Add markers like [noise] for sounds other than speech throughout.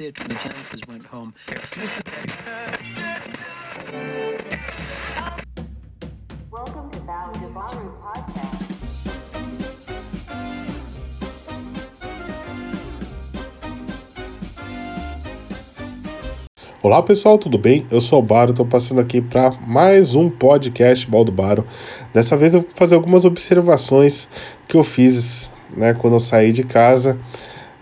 it. The Janitors went home. Welcome to Baru Baru Podcast. Olá pessoal, tudo bem? Eu sou o Baro, estou passando aqui para mais um podcast Baldo Baro. Dessa vez eu vou fazer algumas observações que eu fiz né, quando eu saí de casa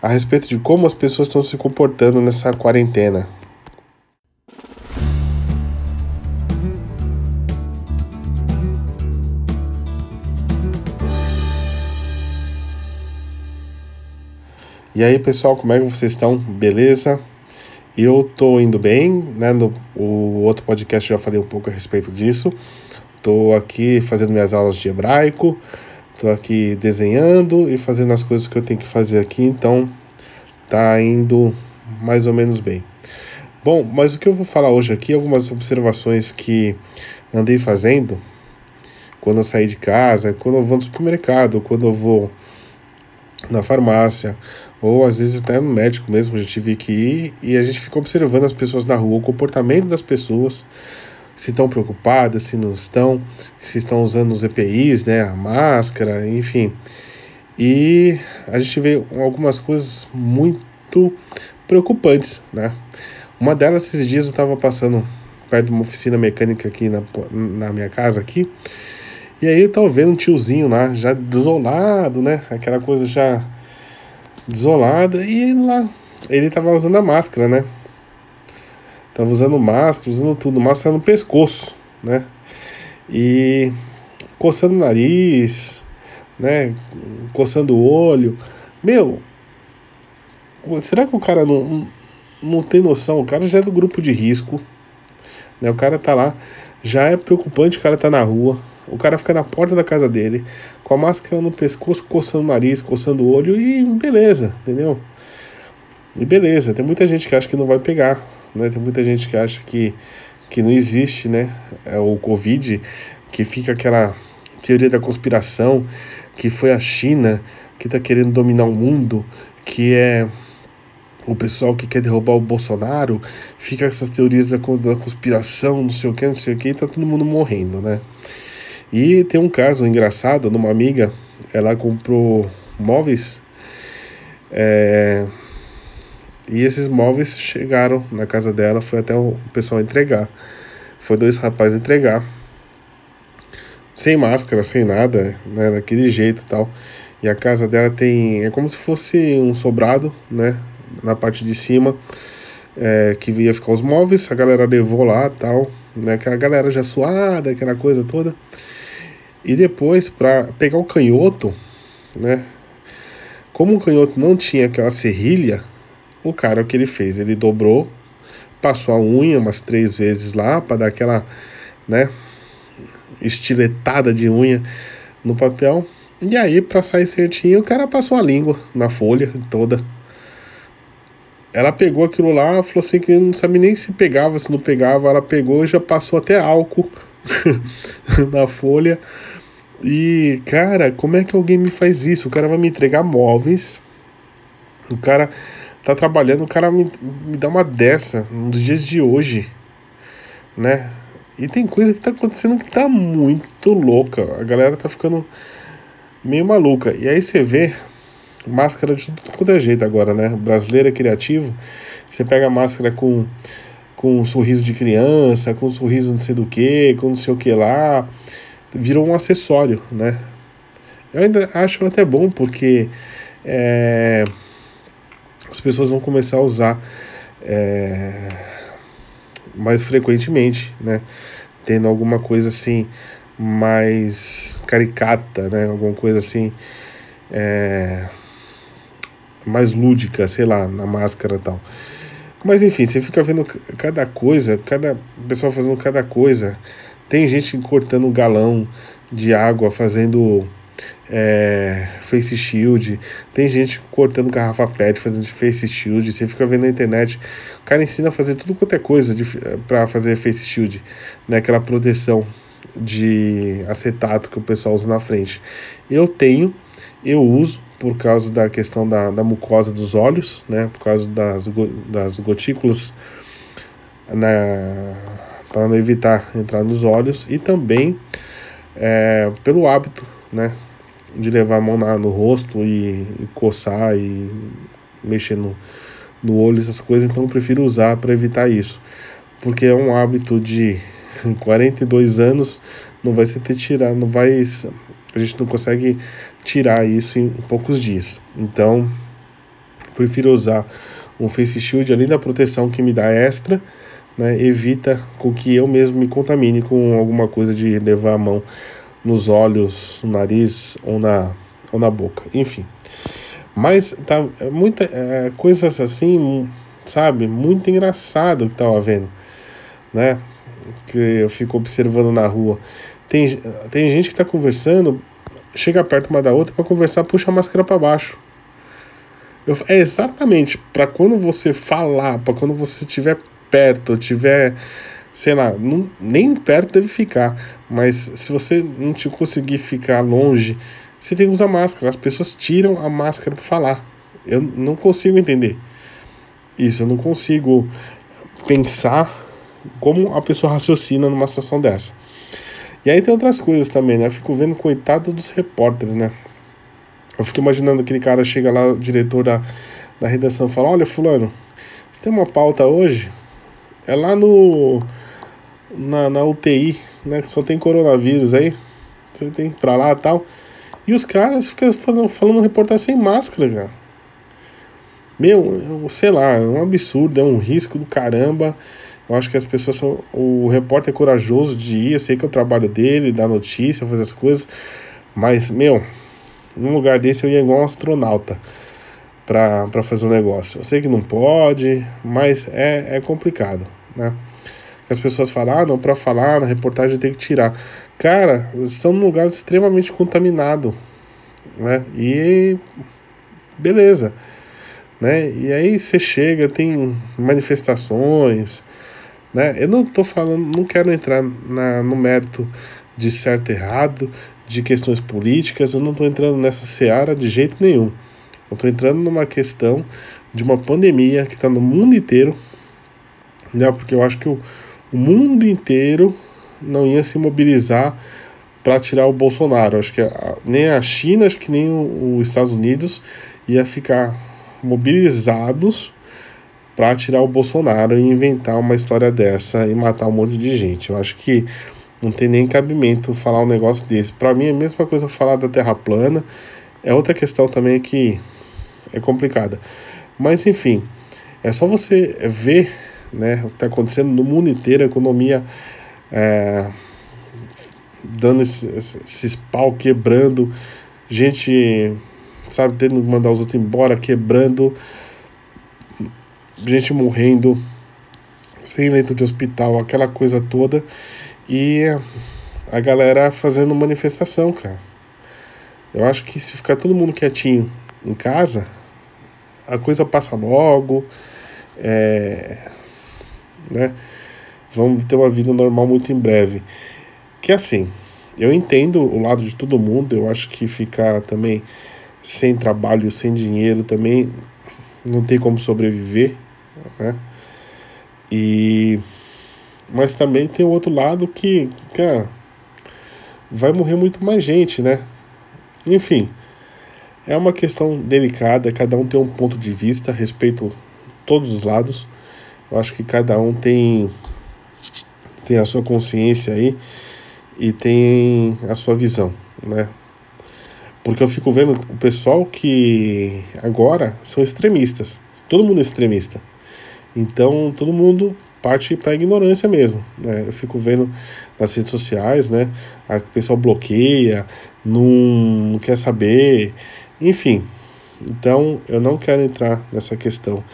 a respeito de como as pessoas estão se comportando nessa quarentena. E aí pessoal, como é que vocês estão? Beleza? Eu tô indo bem, né? No o outro podcast já falei um pouco a respeito disso. Tô aqui fazendo minhas aulas de hebraico, tô aqui desenhando e fazendo as coisas que eu tenho que fazer aqui, então tá indo mais ou menos bem. Bom, mas o que eu vou falar hoje aqui, algumas observações que andei fazendo quando eu saí de casa, quando eu vou no supermercado, quando eu vou na farmácia, ou às vezes até no médico mesmo, já tive que ir e a gente fica observando as pessoas na rua, o comportamento das pessoas, se estão preocupadas, se não estão, se estão usando os EPIs, né, a máscara, enfim. E a gente vê algumas coisas muito preocupantes, né? Uma delas, esses dias eu estava passando perto de uma oficina mecânica aqui na, na minha casa aqui, e aí eu tava vendo um tiozinho lá, já desolado, né? Aquela coisa já desolada, e lá ele tava usando a máscara, né? Tava usando máscara, usando tudo, máscara no pescoço, né? E coçando o nariz, né? Coçando o olho. Meu, será que o cara não, não tem noção? O cara já é do grupo de risco, né? O cara tá lá, já é preocupante o cara tá na rua. O cara fica na porta da casa dele, com a máscara no pescoço, coçando o nariz, coçando o olho e beleza, entendeu? E beleza, tem muita gente que acha que não vai pegar, né? Tem muita gente que acha que, que não existe, né? É o Covid, que fica aquela teoria da conspiração, que foi a China que tá querendo dominar o mundo, que é o pessoal que quer derrubar o Bolsonaro, fica essas teorias da, da conspiração, não sei o que, não sei o que, e tá todo mundo morrendo, né? E tem um caso engraçado numa amiga, ela comprou móveis é, e esses móveis chegaram na casa dela, foi até o pessoal entregar. Foi dois rapazes entregar. Sem máscara, sem nada, né, daquele jeito e tal. E a casa dela tem. É como se fosse um sobrado, né? Na parte de cima. É, que ia ficar os móveis, a galera levou lá tal. Né, aquela galera já suada, aquela coisa toda. E depois, para pegar o canhoto, né? Como o canhoto não tinha aquela serrilha, o cara o que ele fez? Ele dobrou, passou a unha umas três vezes lá para dar aquela, né? Estiletada de unha no papel. E aí, para sair certinho, o cara passou a língua na folha toda. Ela pegou aquilo lá, falou assim que não sabe nem se pegava, se não pegava. Ela pegou e já passou até álcool [laughs] na folha e, cara, como é que alguém me faz isso? O cara vai me entregar móveis. O cara tá trabalhando, o cara me, me dá uma dessa nos dias de hoje, né? E tem coisa que tá acontecendo que tá muito louca. A galera tá ficando meio maluca. E aí você vê máscara de tudo quanto é jeito agora, né? O brasileiro é criativo. Você pega máscara com, com um sorriso de criança, com um sorriso não sei do que, com não sei o que lá virou um acessório, né? Eu ainda acho até bom porque é, as pessoas vão começar a usar é, mais frequentemente, né? Tendo alguma coisa assim mais caricata, né? Alguma coisa assim é, mais lúdica, sei lá, na máscara e tal. Mas enfim, você fica vendo cada coisa, cada pessoa fazendo cada coisa tem gente cortando galão de água, fazendo é, face shield. Tem gente cortando garrafa PET, fazendo face shield. Você fica vendo na internet. O cara ensina a fazer tudo quanto é coisa para fazer face shield, né? Aquela proteção de acetato que o pessoal usa na frente. Eu tenho, eu uso, por causa da questão da, da mucosa dos olhos, né? Por causa das, das gotículas né, para não evitar entrar nos olhos e também é, pelo hábito, né? De levar a mão na, no rosto e, e coçar e mexer no, no olho, essas coisas, então eu prefiro usar para evitar isso. Porque é um hábito de [laughs] 42 anos, não vai ser ter tirado, não vai. A gente não consegue tirar isso em poucos dias. Então, prefiro usar um face shield além da proteção que me dá extra, né, evita com que eu mesmo me contamine com alguma coisa de levar a mão nos olhos, no nariz ou na, ou na boca, enfim. Mas tá muita é, coisas assim, sabe, muito engraçado que tava vendo, né? Que eu fico observando na rua. Tem, tem gente que tá conversando, chega perto uma da outra para conversar, puxa a máscara para baixo. Eu, é exatamente para quando você falar, para quando você estiver perto, tiver, sei lá, não, nem perto deve ficar, mas se você não te conseguir ficar longe, você tem que usar máscara. As pessoas tiram a máscara para falar. Eu não consigo entender isso, eu não consigo pensar como a pessoa raciocina numa situação dessa. E aí tem outras coisas também, né? Eu fico vendo coitado dos repórteres, né? Eu fico imaginando aquele cara chega lá, o diretor da, da redação, fala: Olha, Fulano, você tem uma pauta hoje? É lá no. Na, na UTI, né? Que só tem coronavírus aí. Você tem que ir pra lá e tal. E os caras ficam falando, falando reportagem sem máscara, cara. Meu, sei lá, é um absurdo, é um risco do caramba. Eu acho que as pessoas são. O repórter é corajoso de ir, eu sei que é o trabalho dele, dar notícia, fazer as coisas. Mas, meu, num lugar desse eu ia igual um astronauta para fazer o um negócio. Eu sei que não pode, mas é, é complicado, né? As pessoas falam, ah, não, para falar na reportagem tem que tirar. Cara, estão num lugar extremamente contaminado, né? E beleza, né? E aí você chega, tem manifestações, né? Eu não estou falando, não quero entrar na, no mérito de certo e errado, de questões políticas, eu não estou entrando nessa seara de jeito nenhum. Eu estou entrando numa questão de uma pandemia que está no mundo inteiro, né? porque eu acho que o, o mundo inteiro não ia se mobilizar para tirar o Bolsonaro. Acho que a, nem a China, acho que nem os Estados Unidos ia ficar mobilizados para tirar o Bolsonaro e inventar uma história dessa e matar um monte de gente. Eu acho que não tem nem cabimento falar um negócio desse. Para mim é a mesma coisa falar da Terra plana. É outra questão também que é complicada. Mas enfim, é só você ver né, o que está acontecendo no mundo inteiro, a economia é, dando esses, esses pau quebrando, gente, sabe, tendo que mandar os outros embora, quebrando gente morrendo, sem leito de hospital, aquela coisa toda. E a galera fazendo manifestação, cara. Eu acho que se ficar todo mundo quietinho em casa, a coisa passa logo. É, né? Vamos ter uma vida normal muito em breve. Que assim, eu entendo o lado de todo mundo, eu acho que ficar também sem trabalho, sem dinheiro também não tem como sobreviver né? E mas também tem o outro lado que, cara, vai morrer muito mais gente, né? Enfim, é uma questão delicada, cada um tem um ponto de vista, respeito todos os lados. Eu acho que cada um tem tem a sua consciência aí e tem a sua visão, né? Porque eu fico vendo o pessoal que agora são extremistas. Todo mundo é extremista. Então todo mundo parte para a ignorância mesmo. Né? Eu fico vendo nas redes sociais, né? A pessoa bloqueia, não quer saber, enfim. Então eu não quero entrar nessa questão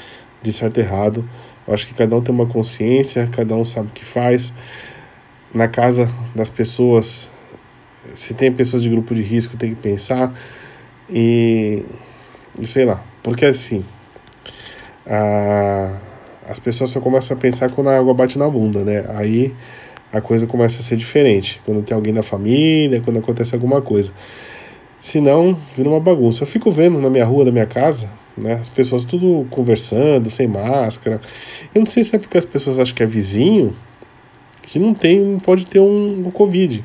de certo e errado. Eu acho que cada um tem uma consciência, cada um sabe o que faz. Na casa das pessoas, se tem pessoas de grupo de risco, tem que pensar e, e sei lá, porque assim, a as pessoas só começam a pensar quando a água bate na bunda, né? Aí a coisa começa a ser diferente. Quando tem alguém da família, quando acontece alguma coisa. Senão, vira uma bagunça. Eu fico vendo na minha rua, da minha casa, né? As pessoas tudo conversando, sem máscara. Eu não sei se é porque as pessoas acham que é vizinho, que não tem, pode ter um, um Covid.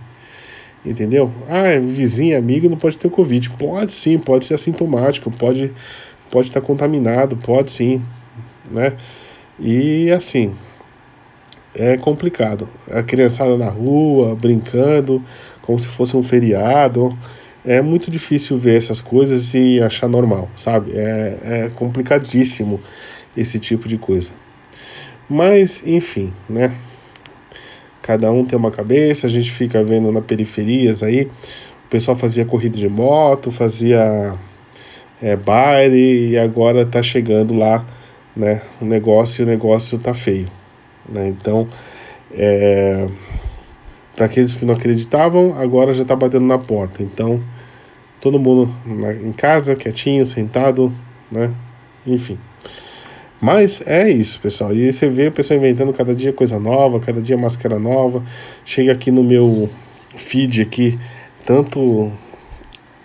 Entendeu? Ah, é vizinho, amigo, não pode ter o Covid. Pode sim, pode ser assintomático, pode pode estar contaminado, pode sim, né? E assim, é complicado. A criançada na rua, brincando, como se fosse um feriado. É muito difícil ver essas coisas e achar normal, sabe? É, é complicadíssimo esse tipo de coisa. Mas, enfim, né? Cada um tem uma cabeça, a gente fica vendo na periferias aí. O pessoal fazia corrida de moto, fazia é, baile e agora tá chegando lá, né? O negócio e o negócio tá feio, né? Então, é, para aqueles que não acreditavam, agora já tá batendo na porta. Então, todo mundo na, em casa, quietinho, sentado, né? Enfim. Mas é isso, pessoal. E você vê o pessoal inventando cada dia coisa nova, cada dia máscara nova. Chega aqui no meu feed aqui, tanto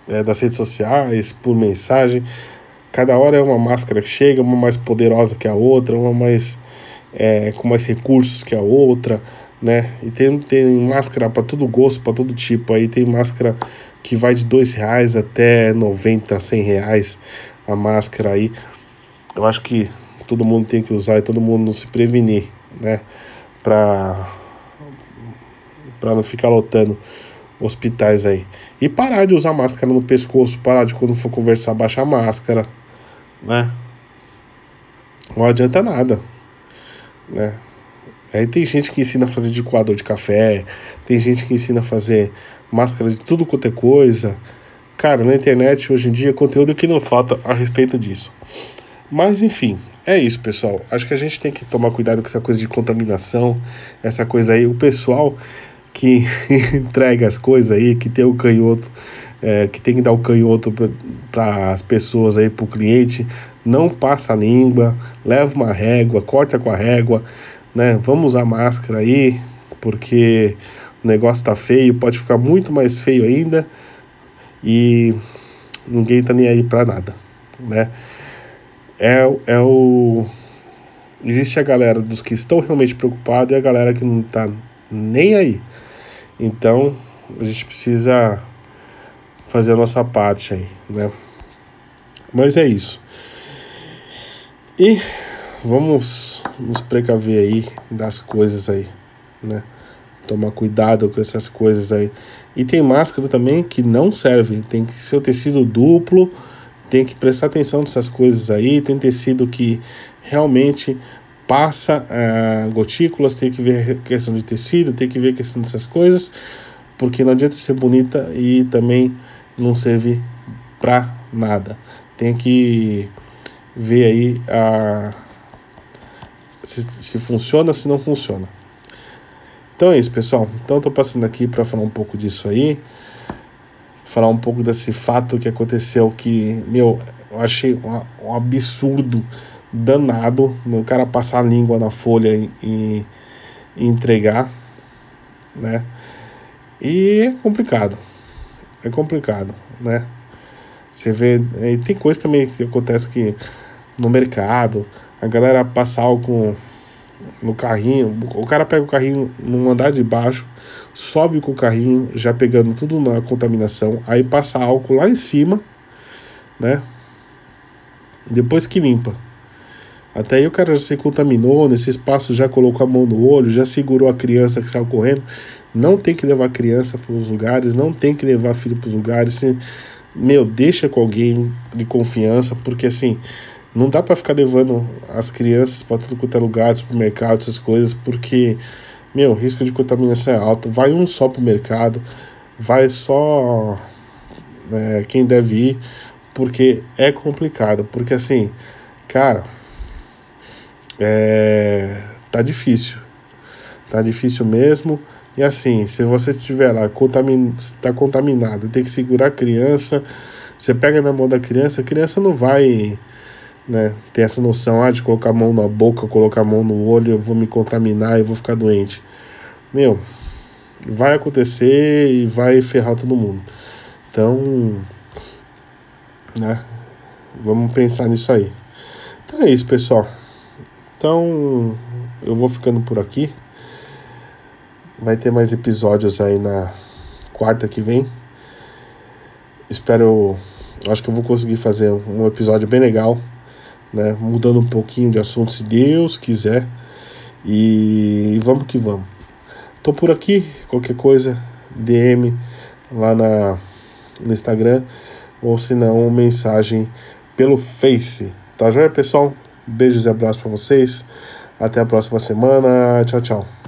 é, das redes sociais, por mensagem. Cada hora é uma máscara que chega, uma mais poderosa que a outra, uma mais é, com mais recursos que a outra, né? E tem, tem máscara para todo gosto, para todo tipo. Aí tem máscara que vai de dois reais até 90, 100 reais a máscara aí. Eu acho que todo mundo tem que usar e todo mundo se prevenir, né? Pra, pra não ficar lotando hospitais aí. E parar de usar máscara no pescoço, parar de quando for conversar baixar a máscara, né? Não adianta nada, né? Aí tem gente que ensina a fazer de coador de café, tem gente que ensina a fazer máscara de tudo quanto é coisa. Cara, na internet hoje em dia conteúdo que não falta a respeito disso. Mas enfim, é isso, pessoal. Acho que a gente tem que tomar cuidado com essa coisa de contaminação, essa coisa aí. O pessoal que [laughs] entrega as coisas aí, que tem o canhoto, é, que tem que dar o canhoto para as pessoas aí, para o cliente, não passa a língua, leva uma régua, corta com a régua, né? Vamos usar máscara aí, porque o negócio tá feio, pode ficar muito mais feio ainda e ninguém tá nem aí para nada, né? É, é o existe a galera dos que estão realmente preocupados e a galera que não tá nem aí. Então, a gente precisa fazer a nossa parte aí, né? Mas é isso. E vamos nos precaver aí das coisas aí, né? Tomar cuidado com essas coisas aí. E tem máscara também que não serve, tem que ser o tecido duplo, tem que prestar atenção nessas coisas aí, tem tecido que realmente passa uh, gotículas, tem que ver a questão de tecido, tem que ver a questão dessas coisas, porque não adianta ser bonita e também não serve pra nada. Tem que ver aí a se, se funciona, se não funciona. Então é isso, pessoal. Então tô passando aqui para falar um pouco disso aí, falar um pouco desse fato que aconteceu que, meu, eu achei um, um absurdo danado o cara passar a língua na folha e, e, entregar, né? E é complicado. É complicado, né? Você vê, tem coisa também que acontece que no mercado, a galera passa álcool no carrinho, o cara pega o carrinho no andar de baixo, sobe com o carrinho, já pegando tudo na contaminação, aí passa álcool lá em cima, né? Depois que limpa. Até aí o cara já se contaminou, nesse espaço já colocou a mão no olho, já segurou a criança que saiu correndo. Não tem que levar criança para os lugares, não tem que levar filho para os lugares. Meu, deixa com alguém de confiança, porque assim, não dá para ficar levando as crianças para tudo quanto é lugar, supermercado, essas coisas, porque, meu, o risco de contaminação é alto. Vai um só pro mercado, vai só é, quem deve ir, porque é complicado. Porque assim, cara é, tá difícil. Tá difícil mesmo. E assim, se você estiver lá, contamin, tá contaminado, tem que segurar a criança, você pega na mão da criança, a criança não vai né, ter essa noção ah, de colocar a mão na boca, colocar a mão no olho, eu vou me contaminar e vou ficar doente. Meu, vai acontecer e vai ferrar todo mundo. Então, né? Vamos pensar nisso aí. Então é isso, pessoal. Então eu vou ficando por aqui. Vai ter mais episódios aí na quarta que vem. Espero. Acho que eu vou conseguir fazer um episódio bem legal, né? Mudando um pouquinho de assunto, se Deus quiser. E vamos que vamos. Tô por aqui, qualquer coisa, DM lá na, no Instagram ou se não, mensagem pelo Face. Tá joia, pessoal? Beijos e abraços para vocês. Até a próxima semana. Tchau, tchau.